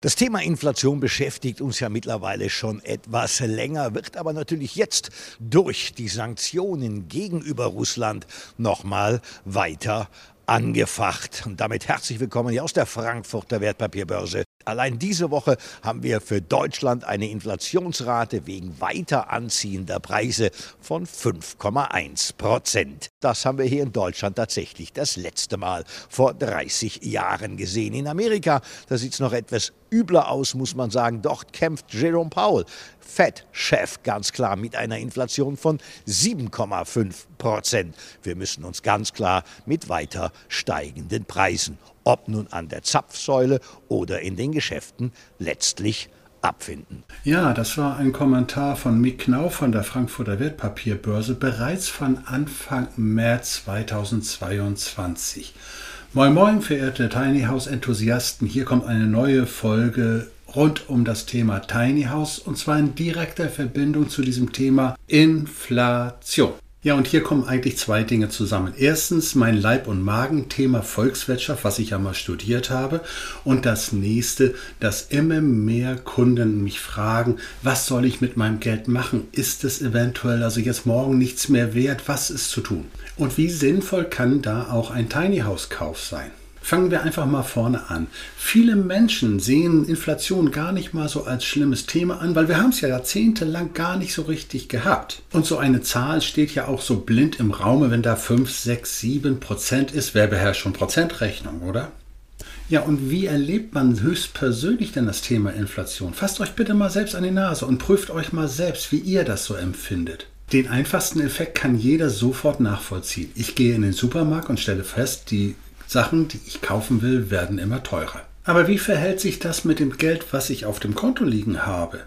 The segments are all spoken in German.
Das Thema Inflation beschäftigt uns ja mittlerweile schon etwas länger, wird aber natürlich jetzt durch die Sanktionen gegenüber Russland nochmal weiter angefacht. Und damit herzlich willkommen hier aus der Frankfurter Wertpapierbörse. Allein diese Woche haben wir für Deutschland eine Inflationsrate wegen weiter anziehender Preise von 5,1 Prozent. Das haben wir hier in Deutschland tatsächlich das letzte Mal vor 30 Jahren gesehen. In Amerika, da sieht es noch etwas übler aus, muss man sagen. Dort kämpft Jerome Powell, Fed-Chef, ganz klar mit einer Inflation von 7,5 Prozent. Wir müssen uns ganz klar mit weiter steigenden Preisen ob nun an der Zapfsäule oder in den Geschäften, letztlich abfinden. Ja, das war ein Kommentar von Mick Knau von der Frankfurter Wertpapierbörse bereits von Anfang März 2022. Moin Moin, verehrte Tiny House Enthusiasten, hier kommt eine neue Folge rund um das Thema Tiny House und zwar in direkter Verbindung zu diesem Thema Inflation. Ja, und hier kommen eigentlich zwei Dinge zusammen. Erstens mein Leib- und Magen-Thema Volkswirtschaft, was ich ja mal studiert habe. Und das nächste, dass immer mehr Kunden mich fragen, was soll ich mit meinem Geld machen? Ist es eventuell also jetzt morgen nichts mehr wert? Was ist zu tun? Und wie sinnvoll kann da auch ein Tiny House Kauf sein? Fangen wir einfach mal vorne an. Viele Menschen sehen Inflation gar nicht mal so als schlimmes Thema an, weil wir haben es ja jahrzehntelang gar nicht so richtig gehabt. Und so eine Zahl steht ja auch so blind im Raume, wenn da 5, 6, 7 Prozent ist. Wer beherrscht schon Prozentrechnung, oder? Ja, und wie erlebt man höchstpersönlich denn das Thema Inflation? Fasst euch bitte mal selbst an die Nase und prüft euch mal selbst, wie ihr das so empfindet. Den einfachsten Effekt kann jeder sofort nachvollziehen. Ich gehe in den Supermarkt und stelle fest, die Sachen, die ich kaufen will, werden immer teurer. Aber wie verhält sich das mit dem Geld, was ich auf dem Konto liegen habe?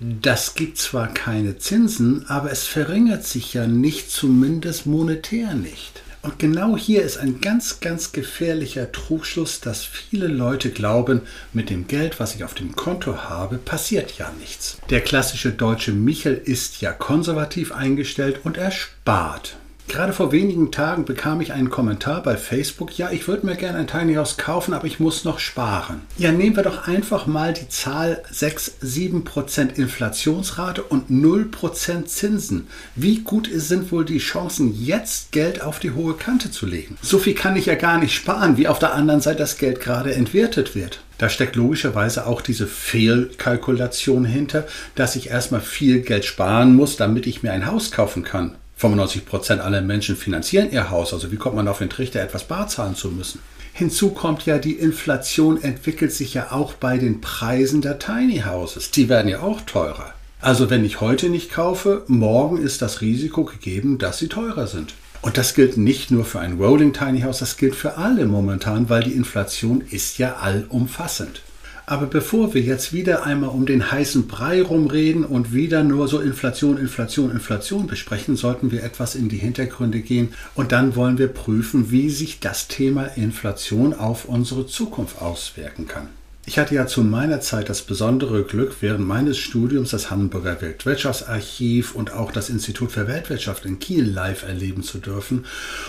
Das gibt zwar keine Zinsen, aber es verringert sich ja nicht, zumindest monetär nicht. Und genau hier ist ein ganz, ganz gefährlicher Trugschluss, dass viele Leute glauben, mit dem Geld, was ich auf dem Konto habe, passiert ja nichts. Der klassische deutsche Michel ist ja konservativ eingestellt und er spart. Gerade vor wenigen Tagen bekam ich einen Kommentar bei Facebook, ja, ich würde mir gerne ein Tiny House kaufen, aber ich muss noch sparen. Ja, nehmen wir doch einfach mal die Zahl 6, 7% Inflationsrate und 0% Zinsen. Wie gut sind wohl die Chancen, jetzt Geld auf die hohe Kante zu legen? So viel kann ich ja gar nicht sparen, wie auf der anderen Seite das Geld gerade entwertet wird. Da steckt logischerweise auch diese Fehlkalkulation hinter, dass ich erstmal viel Geld sparen muss, damit ich mir ein Haus kaufen kann. 95 Prozent aller Menschen finanzieren ihr Haus. Also wie kommt man auf den Trichter, etwas bar zahlen zu müssen? Hinzu kommt ja, die Inflation entwickelt sich ja auch bei den Preisen der Tiny Houses. Die werden ja auch teurer. Also wenn ich heute nicht kaufe, morgen ist das Risiko gegeben, dass sie teurer sind. Und das gilt nicht nur für ein Rolling Tiny House, das gilt für alle momentan, weil die Inflation ist ja allumfassend. Aber bevor wir jetzt wieder einmal um den heißen Brei rumreden und wieder nur so Inflation, Inflation, Inflation besprechen, sollten wir etwas in die Hintergründe gehen und dann wollen wir prüfen, wie sich das Thema Inflation auf unsere Zukunft auswirken kann. Ich hatte ja zu meiner Zeit das besondere Glück, während meines Studiums das Hamburger Weltwirtschaftsarchiv und auch das Institut für Weltwirtschaft in Kiel live erleben zu dürfen.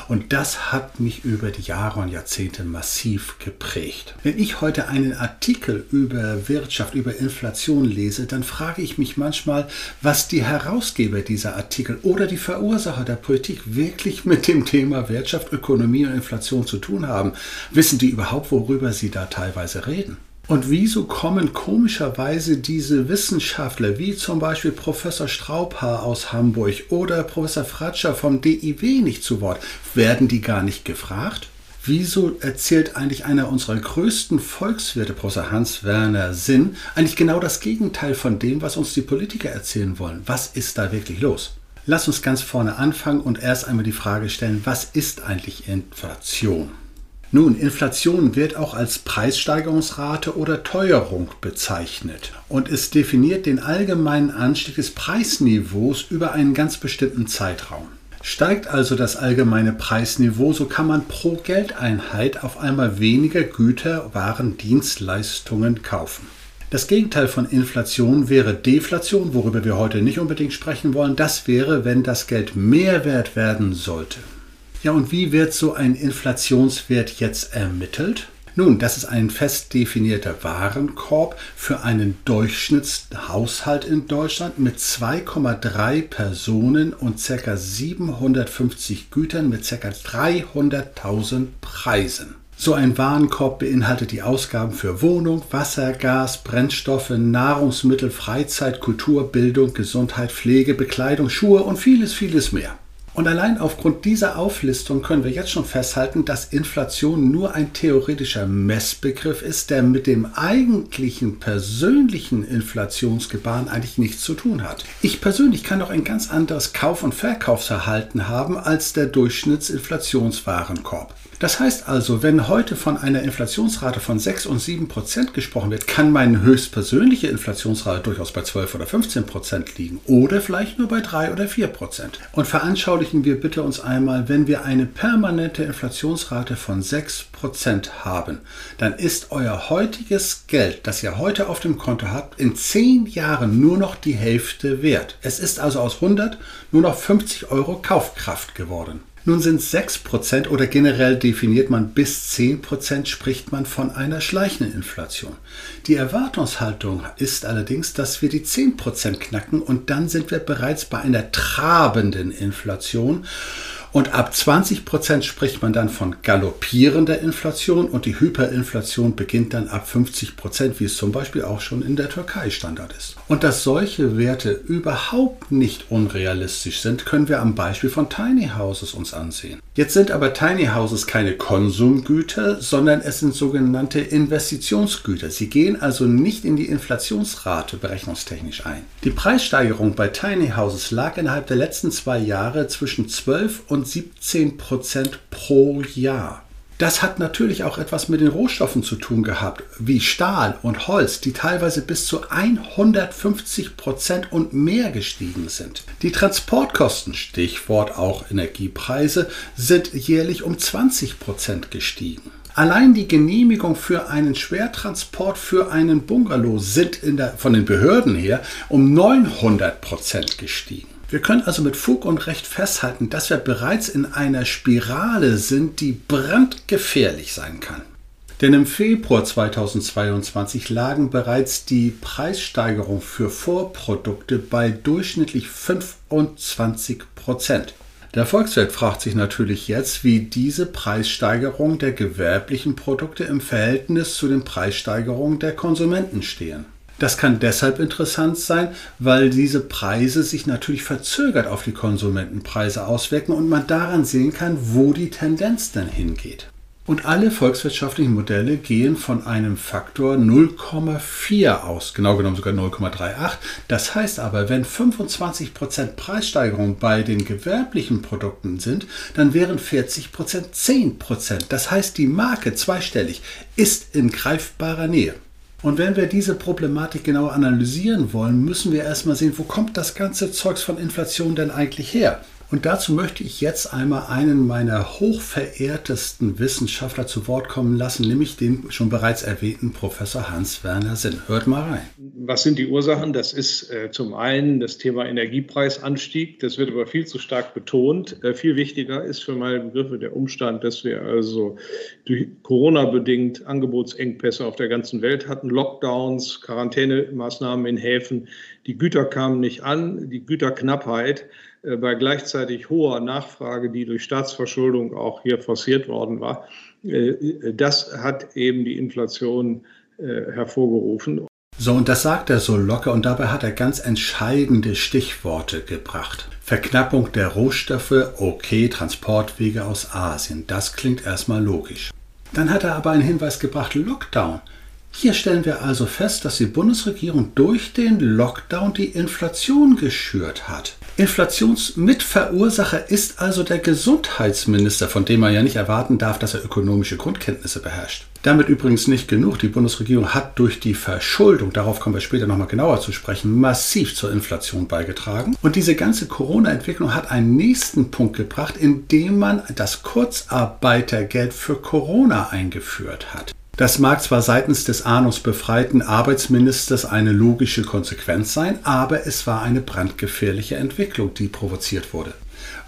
Und das hat mich über die Jahre und Jahrzehnte massiv geprägt. Wenn ich heute einen Artikel über Wirtschaft, über Inflation lese, dann frage ich mich manchmal, was die Herausgeber dieser Artikel oder die Verursacher der Politik wirklich mit dem Thema Wirtschaft, Ökonomie und Inflation zu tun haben. Wissen die überhaupt, worüber sie da teilweise reden? Und wieso kommen komischerweise diese Wissenschaftler, wie zum Beispiel Professor Straubhaar aus Hamburg oder Professor Fratscher vom DIW nicht zu Wort? Werden die gar nicht gefragt? Wieso erzählt eigentlich einer unserer größten Volkswirte, Professor Hans-Werner Sinn, eigentlich genau das Gegenteil von dem, was uns die Politiker erzählen wollen? Was ist da wirklich los? Lass uns ganz vorne anfangen und erst einmal die Frage stellen, was ist eigentlich Inflation? Nun, Inflation wird auch als Preissteigerungsrate oder Teuerung bezeichnet und es definiert den allgemeinen Anstieg des Preisniveaus über einen ganz bestimmten Zeitraum. Steigt also das allgemeine Preisniveau, so kann man pro Geldeinheit auf einmal weniger Güter, Waren, Dienstleistungen kaufen. Das Gegenteil von Inflation wäre Deflation, worüber wir heute nicht unbedingt sprechen wollen. Das wäre, wenn das Geld mehr wert werden sollte. Ja, und wie wird so ein Inflationswert jetzt ermittelt? Nun, das ist ein fest definierter Warenkorb für einen Durchschnittshaushalt in Deutschland mit 2,3 Personen und ca. 750 Gütern mit ca. 300.000 Preisen. So ein Warenkorb beinhaltet die Ausgaben für Wohnung, Wasser, Gas, Brennstoffe, Nahrungsmittel, Freizeit, Kultur, Bildung, Gesundheit, Pflege, Bekleidung, Schuhe und vieles, vieles mehr. Und allein aufgrund dieser Auflistung können wir jetzt schon festhalten, dass Inflation nur ein theoretischer Messbegriff ist, der mit dem eigentlichen persönlichen Inflationsgebaren eigentlich nichts zu tun hat. Ich persönlich kann auch ein ganz anderes Kauf- und Verkaufsverhalten haben als der Durchschnittsinflationswarenkorb. Das heißt also, wenn heute von einer Inflationsrate von 6 und 7 Prozent gesprochen wird, kann meine höchstpersönliche Inflationsrate durchaus bei 12 oder 15 Prozent liegen oder vielleicht nur bei 3 oder 4 Prozent. Und veranschaulichen wir bitte uns einmal, wenn wir eine permanente Inflationsrate von 6 Prozent haben, dann ist euer heutiges Geld, das ihr heute auf dem Konto habt, in 10 Jahren nur noch die Hälfte wert. Es ist also aus 100 nur noch 50 Euro Kaufkraft geworden. Nun sind es 6% oder generell definiert man bis 10% spricht man von einer schleichenden Inflation. Die Erwartungshaltung ist allerdings, dass wir die 10% knacken und dann sind wir bereits bei einer trabenden Inflation und ab 20 Prozent spricht man dann von galoppierender Inflation und die Hyperinflation beginnt dann ab 50 Prozent, wie es zum Beispiel auch schon in der Türkei Standard ist. Und dass solche Werte überhaupt nicht unrealistisch sind, können wir am Beispiel von Tiny Houses uns ansehen. Jetzt sind aber Tiny Houses keine Konsumgüter, sondern es sind sogenannte Investitionsgüter. Sie gehen also nicht in die Inflationsrate berechnungstechnisch ein. Die Preissteigerung bei Tiny Houses lag innerhalb der letzten zwei Jahre zwischen 12 und und 17 Prozent pro Jahr. Das hat natürlich auch etwas mit den Rohstoffen zu tun gehabt, wie Stahl und Holz, die teilweise bis zu 150 Prozent und mehr gestiegen sind. Die Transportkosten, Stichwort auch Energiepreise, sind jährlich um 20 Prozent gestiegen. Allein die Genehmigung für einen Schwertransport für einen Bungalow sind der, von den Behörden her um 900 Prozent gestiegen. Wir können also mit Fug und Recht festhalten, dass wir bereits in einer Spirale sind, die brandgefährlich sein kann. Denn im Februar 2022 lagen bereits die Preissteigerungen für Vorprodukte bei durchschnittlich 25 Prozent. Der Volkswirt fragt sich natürlich jetzt, wie diese Preissteigerungen der gewerblichen Produkte im Verhältnis zu den Preissteigerungen der Konsumenten stehen. Das kann deshalb interessant sein, weil diese Preise sich natürlich verzögert auf die Konsumentenpreise auswirken und man daran sehen kann, wo die Tendenz denn hingeht. Und alle volkswirtschaftlichen Modelle gehen von einem Faktor 0,4 aus, genau genommen sogar 0,38. Das heißt aber, wenn 25% Preissteigerung bei den gewerblichen Produkten sind, dann wären 40% 10%. Das heißt, die Marke zweistellig ist in greifbarer Nähe. Und wenn wir diese Problematik genau analysieren wollen, müssen wir erstmal sehen, wo kommt das ganze Zeugs von Inflation denn eigentlich her? Und dazu möchte ich jetzt einmal einen meiner hochverehrtesten Wissenschaftler zu Wort kommen lassen, nämlich den schon bereits erwähnten Professor Hans-Werner Sinn. Hört mal rein. Was sind die Ursachen? Das ist äh, zum einen das Thema Energiepreisanstieg. Das wird aber viel zu stark betont. Äh, viel wichtiger ist für meine Begriffe der Umstand, dass wir also durch Corona bedingt Angebotsengpässe auf der ganzen Welt hatten, Lockdowns, Quarantänemaßnahmen in Häfen. Die Güter kamen nicht an, die Güterknappheit bei gleichzeitig hoher Nachfrage, die durch Staatsverschuldung auch hier forciert worden war, äh, das hat eben die Inflation äh, hervorgerufen. So, und das sagt er so locker und dabei hat er ganz entscheidende Stichworte gebracht. Verknappung der Rohstoffe, okay, Transportwege aus Asien, das klingt erstmal logisch. Dann hat er aber einen Hinweis gebracht, Lockdown. Hier stellen wir also fest, dass die Bundesregierung durch den Lockdown die Inflation geschürt hat. Inflationsmitverursacher ist also der Gesundheitsminister, von dem man ja nicht erwarten darf, dass er ökonomische Grundkenntnisse beherrscht. Damit übrigens nicht genug. Die Bundesregierung hat durch die Verschuldung, darauf kommen wir später nochmal genauer zu sprechen, massiv zur Inflation beigetragen. Und diese ganze Corona-Entwicklung hat einen nächsten Punkt gebracht, indem man das Kurzarbeitergeld für Corona eingeführt hat. Das mag zwar seitens des ahnungsbefreiten Arbeitsministers eine logische Konsequenz sein, aber es war eine brandgefährliche Entwicklung, die provoziert wurde.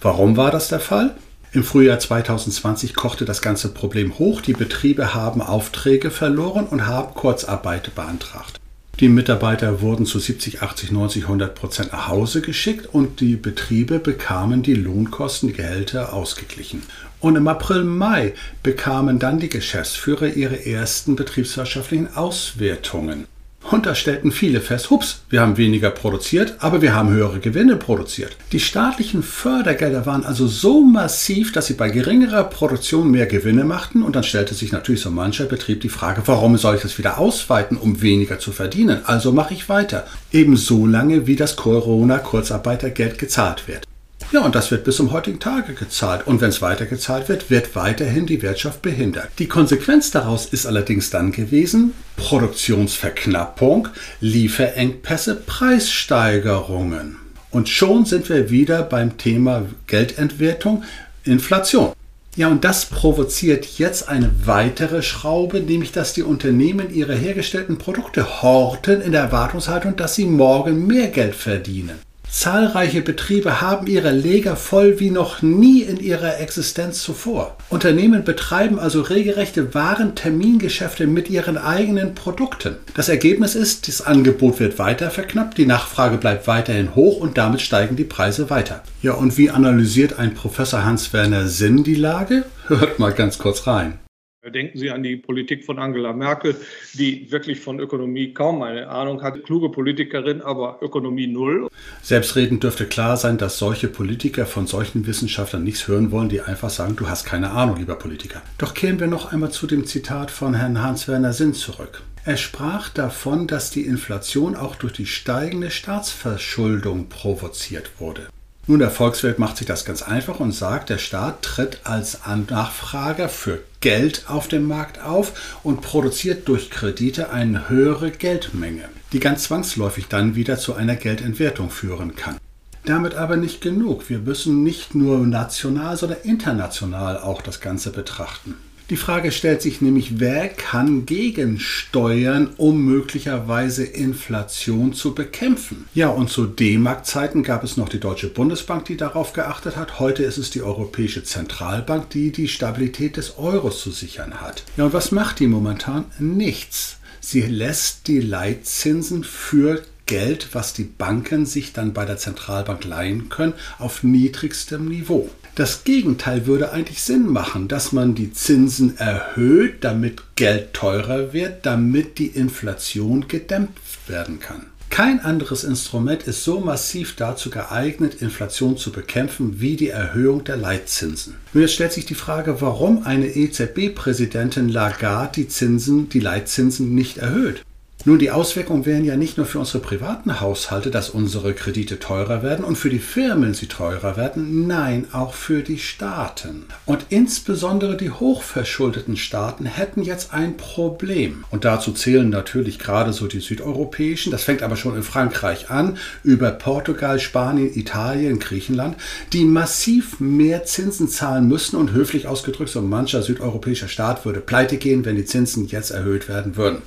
Warum war das der Fall? Im Frühjahr 2020 kochte das ganze Problem hoch, die Betriebe haben Aufträge verloren und haben Kurzarbeit beantragt. Die Mitarbeiter wurden zu 70, 80, 90, 100 Prozent nach Hause geschickt und die Betriebe bekamen die Lohnkosten, die Gehälter ausgeglichen. Und im April, Mai bekamen dann die Geschäftsführer ihre ersten betriebswirtschaftlichen Auswertungen. Und da stellten viele fest, hups, wir haben weniger produziert, aber wir haben höhere Gewinne produziert. Die staatlichen Fördergelder waren also so massiv, dass sie bei geringerer Produktion mehr Gewinne machten und dann stellte sich natürlich so mancher Betrieb die Frage, warum soll ich das wieder ausweiten, um weniger zu verdienen? Also mache ich weiter. Eben so lange, wie das Corona-Kurzarbeitergeld gezahlt wird. Ja, und das wird bis zum heutigen Tage gezahlt. Und wenn es weiter gezahlt wird, wird weiterhin die Wirtschaft behindert. Die Konsequenz daraus ist allerdings dann gewesen, Produktionsverknappung, Lieferengpässe, Preissteigerungen. Und schon sind wir wieder beim Thema Geldentwertung, Inflation. Ja, und das provoziert jetzt eine weitere Schraube, nämlich dass die Unternehmen ihre hergestellten Produkte horten in der Erwartungshaltung, dass sie morgen mehr Geld verdienen. Zahlreiche Betriebe haben ihre Lager voll wie noch nie in ihrer Existenz zuvor. Unternehmen betreiben also regelrechte Warentermingeschäfte mit ihren eigenen Produkten. Das Ergebnis ist, das Angebot wird weiter verknappt, die Nachfrage bleibt weiterhin hoch und damit steigen die Preise weiter. Ja, und wie analysiert ein Professor Hans-Werner Sinn die Lage? Hört mal ganz kurz rein. Denken Sie an die Politik von Angela Merkel, die wirklich von Ökonomie kaum eine Ahnung hat. Kluge Politikerin, aber Ökonomie null. Selbstredend dürfte klar sein, dass solche Politiker von solchen Wissenschaftlern nichts hören wollen, die einfach sagen, du hast keine Ahnung, lieber Politiker. Doch kehren wir noch einmal zu dem Zitat von Herrn Hans-Werner Sinn zurück. Er sprach davon, dass die Inflation auch durch die steigende Staatsverschuldung provoziert wurde. Nun, der Volkswirt macht sich das ganz einfach und sagt, der Staat tritt als Nachfrager für Geld auf dem Markt auf und produziert durch Kredite eine höhere Geldmenge, die ganz zwangsläufig dann wieder zu einer Geldentwertung führen kann. Damit aber nicht genug. Wir müssen nicht nur national, sondern international auch das Ganze betrachten. Die Frage stellt sich nämlich, wer kann gegensteuern, um möglicherweise Inflation zu bekämpfen? Ja, und zu D-Mark-Zeiten gab es noch die Deutsche Bundesbank, die darauf geachtet hat. Heute ist es die Europäische Zentralbank, die die Stabilität des Euros zu sichern hat. Ja, und was macht die momentan? Nichts. Sie lässt die Leitzinsen für Geld, was die Banken sich dann bei der Zentralbank leihen können, auf niedrigstem Niveau. Das Gegenteil würde eigentlich Sinn machen, dass man die Zinsen erhöht, damit Geld teurer wird, damit die Inflation gedämpft werden kann. Kein anderes Instrument ist so massiv dazu geeignet, Inflation zu bekämpfen wie die Erhöhung der Leitzinsen. Nun jetzt stellt sich die Frage, warum eine EZB-Präsidentin Lagarde die Zinsen, die Leitzinsen nicht erhöht. Nun, die Auswirkungen wären ja nicht nur für unsere privaten Haushalte, dass unsere Kredite teurer werden und für die Firmen sie teurer werden, nein, auch für die Staaten. Und insbesondere die hochverschuldeten Staaten hätten jetzt ein Problem. Und dazu zählen natürlich gerade so die südeuropäischen, das fängt aber schon in Frankreich an, über Portugal, Spanien, Italien, Griechenland, die massiv mehr Zinsen zahlen müssen und höflich ausgedrückt, so mancher südeuropäischer Staat würde pleite gehen, wenn die Zinsen jetzt erhöht werden würden.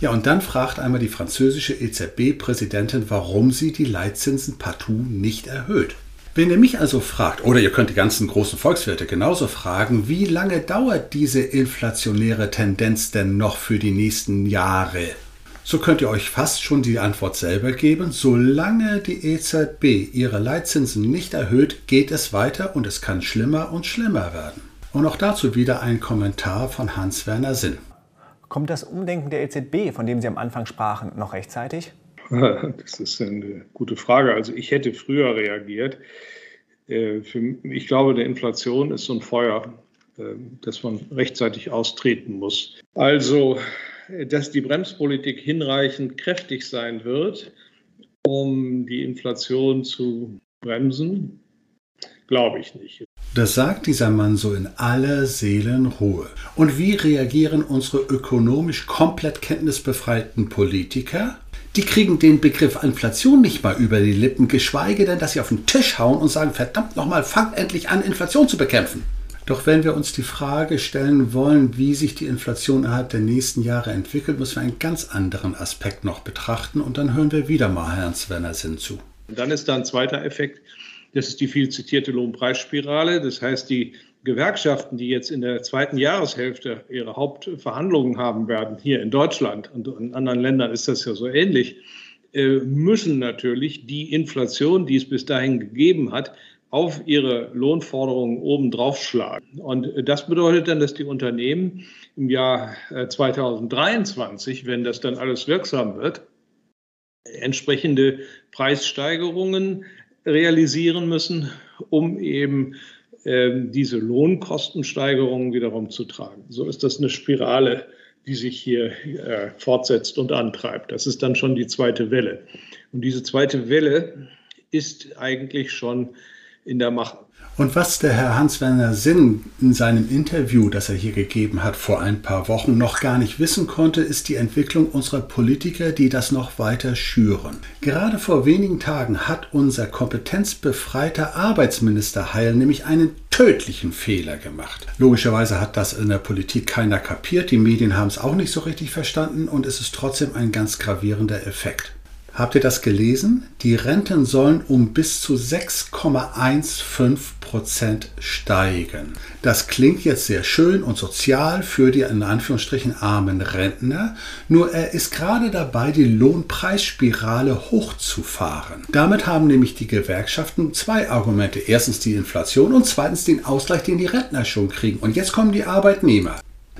Ja, und dann fragt einmal die französische EZB-Präsidentin, warum sie die Leitzinsen partout nicht erhöht. Wenn ihr mich also fragt, oder ihr könnt die ganzen großen Volkswirte genauso fragen, wie lange dauert diese inflationäre Tendenz denn noch für die nächsten Jahre? So könnt ihr euch fast schon die Antwort selber geben. Solange die EZB ihre Leitzinsen nicht erhöht, geht es weiter und es kann schlimmer und schlimmer werden. Und auch dazu wieder ein Kommentar von Hans-Werner Sinn. Kommt das Umdenken der EZB, von dem Sie am Anfang sprachen, noch rechtzeitig? Das ist eine gute Frage. Also ich hätte früher reagiert. Äh, ich glaube, der Inflation ist so ein Feuer, äh, das man rechtzeitig austreten muss. Also dass die Bremspolitik hinreichend kräftig sein wird, um die Inflation zu bremsen, glaube ich nicht. Das sagt dieser Mann so in aller Seelenruhe. Und wie reagieren unsere ökonomisch komplett kenntnisbefreiten Politiker? Die kriegen den Begriff Inflation nicht mal über die Lippen, geschweige denn, dass sie auf den Tisch hauen und sagen, verdammt nochmal, fangt endlich an, Inflation zu bekämpfen. Doch wenn wir uns die Frage stellen wollen, wie sich die Inflation innerhalb der nächsten Jahre entwickelt, müssen wir einen ganz anderen Aspekt noch betrachten und dann hören wir wieder mal Herrn Svenner Sinn zu. Und dann ist da ein zweiter Effekt, das ist die viel zitierte Lohnpreisspirale. Das heißt, die Gewerkschaften, die jetzt in der zweiten Jahreshälfte ihre Hauptverhandlungen haben werden, hier in Deutschland und in anderen Ländern ist das ja so ähnlich, äh, müssen natürlich die Inflation, die es bis dahin gegeben hat, auf ihre Lohnforderungen obendrauf schlagen. Und das bedeutet dann, dass die Unternehmen im Jahr 2023, äh, wenn das dann alles wirksam wird, entsprechende Preissteigerungen realisieren müssen, um eben äh, diese Lohnkostensteigerungen wiederum zu tragen. So ist das eine Spirale, die sich hier äh, fortsetzt und antreibt. Das ist dann schon die zweite Welle. Und diese zweite Welle ist eigentlich schon in der Mache. Und was der Herr Hans-Werner Sinn in seinem Interview, das er hier gegeben hat vor ein paar Wochen, noch gar nicht wissen konnte, ist die Entwicklung unserer Politiker, die das noch weiter schüren. Gerade vor wenigen Tagen hat unser kompetenzbefreiter Arbeitsminister Heil nämlich einen tödlichen Fehler gemacht. Logischerweise hat das in der Politik keiner kapiert, die Medien haben es auch nicht so richtig verstanden und es ist trotzdem ein ganz gravierender Effekt. Habt ihr das gelesen? Die Renten sollen um bis zu 6,15 Prozent steigen. Das klingt jetzt sehr schön und sozial für die in Anführungsstrichen armen Rentner, nur er ist gerade dabei, die Lohnpreisspirale hochzufahren. Damit haben nämlich die Gewerkschaften zwei Argumente. Erstens die Inflation und zweitens den Ausgleich, den die Rentner schon kriegen. Und jetzt kommen die Arbeitnehmer.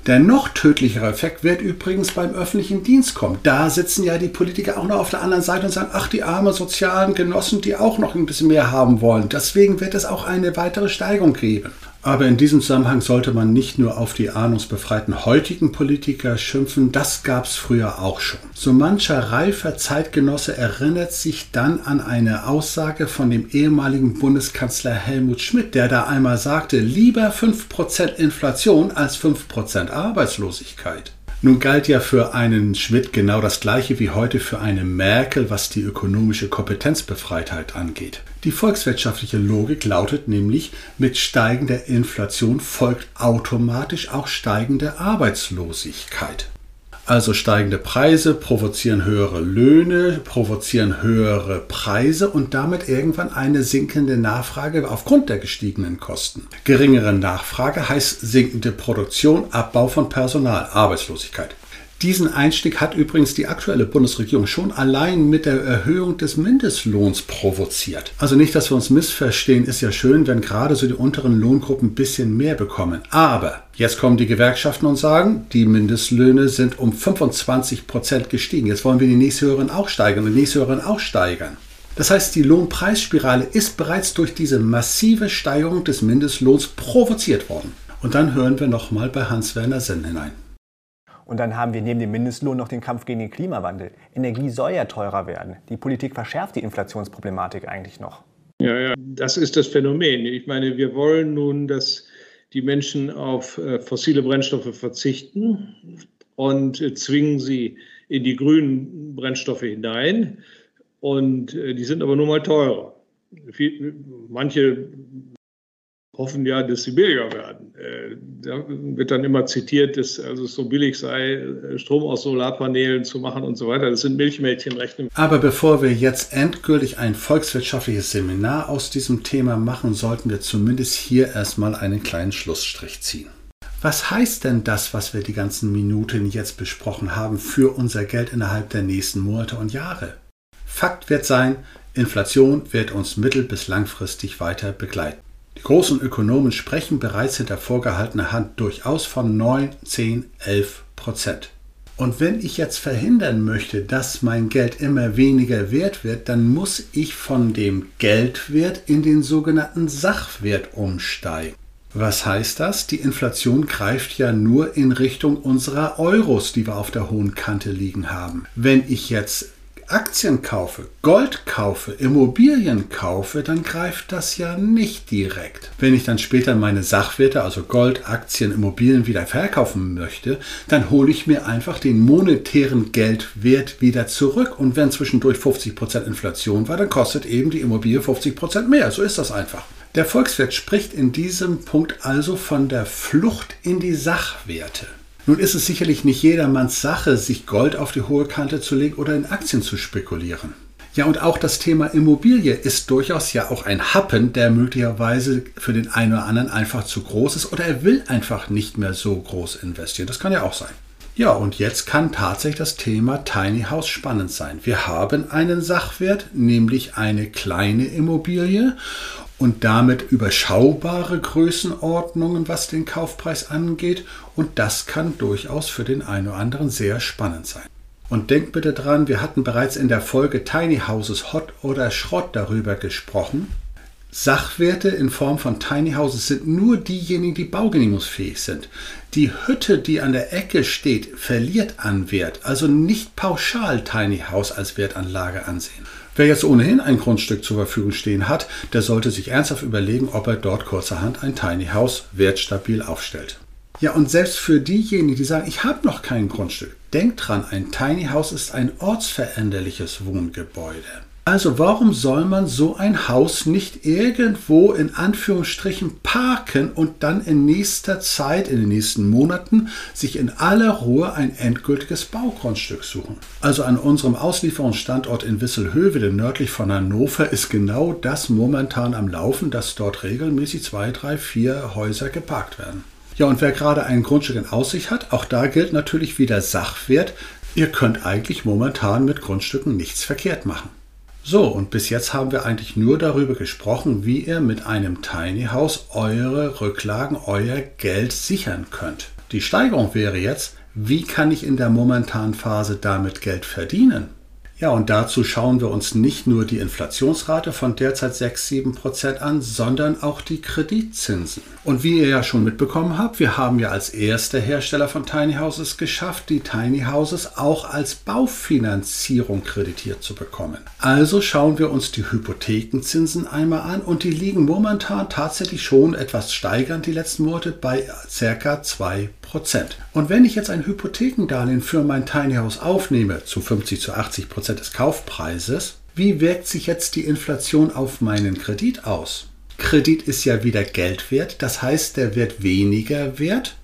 Der noch tödlichere Effekt wird übrigens beim öffentlichen Dienst kommen. Da sitzen ja die Politiker auch noch auf der anderen Seite und sagen, ach, die armen sozialen Genossen, die auch noch ein bisschen mehr haben wollen. Deswegen wird es auch eine weitere Steigerung geben. Aber in diesem Zusammenhang sollte man nicht nur auf die ahnungsbefreiten heutigen Politiker schimpfen, das gab es früher auch schon. So mancher reifer Zeitgenosse erinnert sich dann an eine Aussage von dem ehemaligen Bundeskanzler Helmut Schmidt, der da einmal sagte, lieber 5% Inflation als 5% Arbeitslosigkeit. Nun galt ja für einen Schmidt genau das gleiche wie heute für eine Merkel, was die ökonomische Kompetenzbefreitheit angeht. Die volkswirtschaftliche Logik lautet nämlich, mit steigender Inflation folgt automatisch auch steigende Arbeitslosigkeit. Also steigende Preise provozieren höhere Löhne, provozieren höhere Preise und damit irgendwann eine sinkende Nachfrage aufgrund der gestiegenen Kosten. Geringere Nachfrage heißt sinkende Produktion, Abbau von Personal, Arbeitslosigkeit. Diesen Einstieg hat übrigens die aktuelle Bundesregierung schon allein mit der Erhöhung des Mindestlohns provoziert. Also nicht, dass wir uns missverstehen, ist ja schön, wenn gerade so die unteren Lohngruppen ein bisschen mehr bekommen. Aber jetzt kommen die Gewerkschaften und sagen, die Mindestlöhne sind um 25 Prozent gestiegen. Jetzt wollen wir die nächsthöheren auch steigern und die nächsthöheren auch steigern. Das heißt, die Lohnpreisspirale ist bereits durch diese massive Steigerung des Mindestlohns provoziert worden. Und dann hören wir nochmal bei Hans-Werner Senn hinein. Und dann haben wir neben dem Mindestlohn noch den Kampf gegen den Klimawandel. Energie soll ja teurer werden. Die Politik verschärft die Inflationsproblematik eigentlich noch. Ja, ja, das ist das Phänomen. Ich meine, wir wollen nun, dass die Menschen auf äh, fossile Brennstoffe verzichten und äh, zwingen sie in die grünen Brennstoffe hinein. Und äh, die sind aber nun mal teurer. manche hoffen ja, dass sie billiger werden. Äh, da wird dann immer zitiert, dass also es so billig sei, Strom aus Solarpanelen zu machen und so weiter. Das sind Milchmädchenrechnungen. Aber bevor wir jetzt endgültig ein volkswirtschaftliches Seminar aus diesem Thema machen, sollten wir zumindest hier erstmal einen kleinen Schlussstrich ziehen. Was heißt denn das, was wir die ganzen Minuten jetzt besprochen haben, für unser Geld innerhalb der nächsten Monate und Jahre? Fakt wird sein, Inflation wird uns mittel- bis langfristig weiter begleiten. Die großen Ökonomen sprechen bereits hinter vorgehaltener Hand durchaus von 9, 10, 11 Prozent. Und wenn ich jetzt verhindern möchte, dass mein Geld immer weniger wert wird, dann muss ich von dem Geldwert in den sogenannten Sachwert umsteigen. Was heißt das? Die Inflation greift ja nur in Richtung unserer Euros, die wir auf der hohen Kante liegen haben. Wenn ich jetzt Aktien kaufe, Gold kaufe, Immobilien kaufe, dann greift das ja nicht direkt. Wenn ich dann später meine Sachwerte, also Gold, Aktien, Immobilien wieder verkaufen möchte, dann hole ich mir einfach den monetären Geldwert wieder zurück. Und wenn zwischendurch 50% Inflation war, dann kostet eben die Immobilie 50% mehr. So ist das einfach. Der Volkswert spricht in diesem Punkt also von der Flucht in die Sachwerte. Nun ist es sicherlich nicht jedermanns Sache, sich Gold auf die hohe Kante zu legen oder in Aktien zu spekulieren. Ja, und auch das Thema Immobilie ist durchaus ja auch ein Happen, der möglicherweise für den einen oder anderen einfach zu groß ist oder er will einfach nicht mehr so groß investieren. Das kann ja auch sein. Ja, und jetzt kann tatsächlich das Thema Tiny House spannend sein. Wir haben einen Sachwert, nämlich eine kleine Immobilie und damit überschaubare Größenordnungen, was den Kaufpreis angeht. Und das kann durchaus für den einen oder anderen sehr spannend sein. Und denkt bitte dran, wir hatten bereits in der Folge Tiny Houses Hot oder Schrott darüber gesprochen. Sachwerte in Form von Tiny Houses sind nur diejenigen, die baugenehmigungsfähig sind. Die Hütte, die an der Ecke steht, verliert an Wert, also nicht pauschal Tiny House als Wertanlage ansehen. Wer jetzt ohnehin ein Grundstück zur Verfügung stehen hat, der sollte sich ernsthaft überlegen, ob er dort kurzerhand ein Tiny House wertstabil aufstellt. Ja, und selbst für diejenigen, die sagen, ich habe noch kein Grundstück, denkt dran, ein Tiny House ist ein ortsveränderliches Wohngebäude. Also warum soll man so ein Haus nicht irgendwo in Anführungsstrichen parken und dann in nächster Zeit, in den nächsten Monaten, sich in aller Ruhe ein endgültiges Baugrundstück suchen? Also an unserem Auslieferungsstandort in Wisselhövede nördlich von Hannover ist genau das momentan am Laufen, dass dort regelmäßig zwei, drei, vier Häuser geparkt werden. Ja, und wer gerade ein Grundstück in Aussicht hat, auch da gilt natürlich wieder Sachwert. Ihr könnt eigentlich momentan mit Grundstücken nichts verkehrt machen. So, und bis jetzt haben wir eigentlich nur darüber gesprochen, wie ihr mit einem Tiny House eure Rücklagen, euer Geld sichern könnt. Die Steigerung wäre jetzt, wie kann ich in der momentanen Phase damit Geld verdienen? Ja, und dazu schauen wir uns nicht nur die Inflationsrate von derzeit 6, 7 Prozent an, sondern auch die Kreditzinsen. Und wie ihr ja schon mitbekommen habt, wir haben ja als erster Hersteller von Tiny Houses geschafft, die Tiny Houses auch als Baufinanzierung kreditiert zu bekommen. Also schauen wir uns die Hypothekenzinsen einmal an und die liegen momentan tatsächlich schon etwas steigernd die letzten Monate bei ca. 2 Prozent. Und wenn ich jetzt ein Hypothekendarlehen für mein Tiny House aufnehme, zu 50 zu 80 Prozent des Kaufpreises, wie wirkt sich jetzt die Inflation auf meinen Kredit aus? Kredit ist ja wieder Geld wert, das heißt, der wird weniger wert.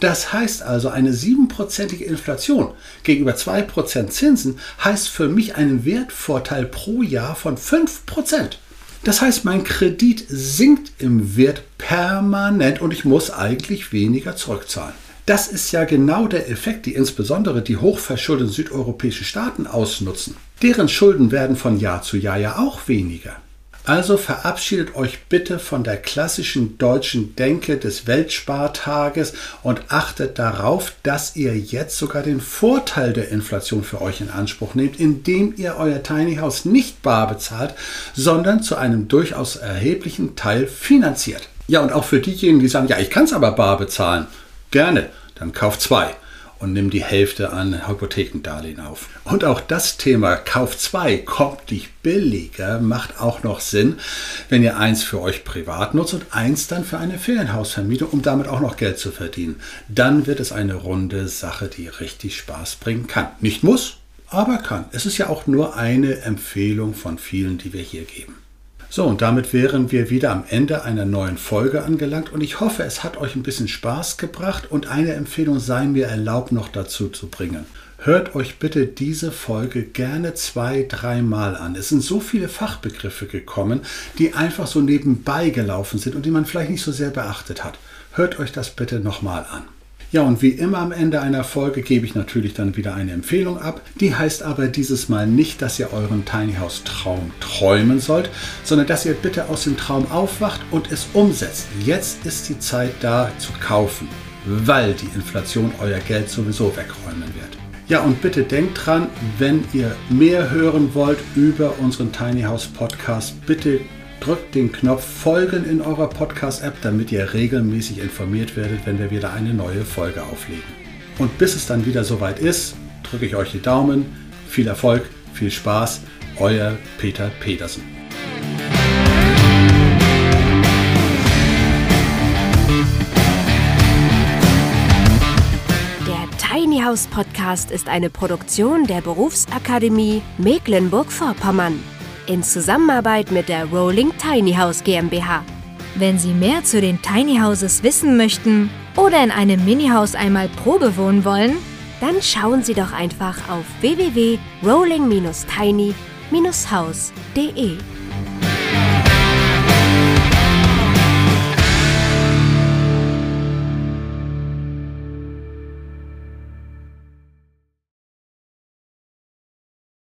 Das heißt also, eine siebenprozentige Inflation gegenüber 2% Zinsen heißt für mich einen Wertvorteil pro Jahr von 5%. Das heißt, mein Kredit sinkt im Wert permanent und ich muss eigentlich weniger zurückzahlen. Das ist ja genau der Effekt, die insbesondere die hochverschuldeten südeuropäischen Staaten ausnutzen. Deren Schulden werden von Jahr zu Jahr ja auch weniger. Also verabschiedet euch bitte von der klassischen deutschen Denke des Weltspartages und achtet darauf, dass ihr jetzt sogar den Vorteil der Inflation für euch in Anspruch nehmt, indem ihr euer Tiny House nicht bar bezahlt, sondern zu einem durchaus erheblichen Teil finanziert. Ja, und auch für diejenigen, die sagen, ja, ich kann es aber bar bezahlen. Gerne, dann kauf zwei und nimm die Hälfte an Hypothekendarlehen auf. Und auch das Thema Kauf 2 kommt nicht billiger, macht auch noch Sinn, wenn ihr eins für euch privat nutzt und eins dann für eine Ferienhausvermietung, um damit auch noch Geld zu verdienen. Dann wird es eine runde Sache, die richtig Spaß bringen kann. Nicht muss, aber kann. Es ist ja auch nur eine Empfehlung von vielen, die wir hier geben. So, und damit wären wir wieder am Ende einer neuen Folge angelangt und ich hoffe, es hat euch ein bisschen Spaß gebracht und eine Empfehlung sei mir erlaubt noch dazu zu bringen. Hört euch bitte diese Folge gerne zwei, dreimal an. Es sind so viele Fachbegriffe gekommen, die einfach so nebenbei gelaufen sind und die man vielleicht nicht so sehr beachtet hat. Hört euch das bitte nochmal an. Ja, und wie immer am Ende einer Folge gebe ich natürlich dann wieder eine Empfehlung ab. Die heißt aber dieses Mal nicht, dass ihr euren Tiny House Traum träumen sollt, sondern dass ihr bitte aus dem Traum aufwacht und es umsetzt. Jetzt ist die Zeit da zu kaufen, weil die Inflation euer Geld sowieso wegräumen wird. Ja, und bitte denkt dran, wenn ihr mehr hören wollt über unseren Tiny House Podcast, bitte drückt den Knopf Folgen in eurer Podcast-App, damit ihr regelmäßig informiert werdet, wenn wir wieder eine neue Folge auflegen. Und bis es dann wieder soweit ist, drücke ich euch die Daumen. Viel Erfolg, viel Spaß. Euer Peter Petersen. Der Tiny House Podcast ist eine Produktion der Berufsakademie Mecklenburg-Vorpommern in Zusammenarbeit mit der Rolling Tiny House GmbH. Wenn Sie mehr zu den Tiny Houses wissen möchten oder in einem Mini-Haus einmal Probe wohnen wollen, dann schauen Sie doch einfach auf www.rolling-tiny-house.de.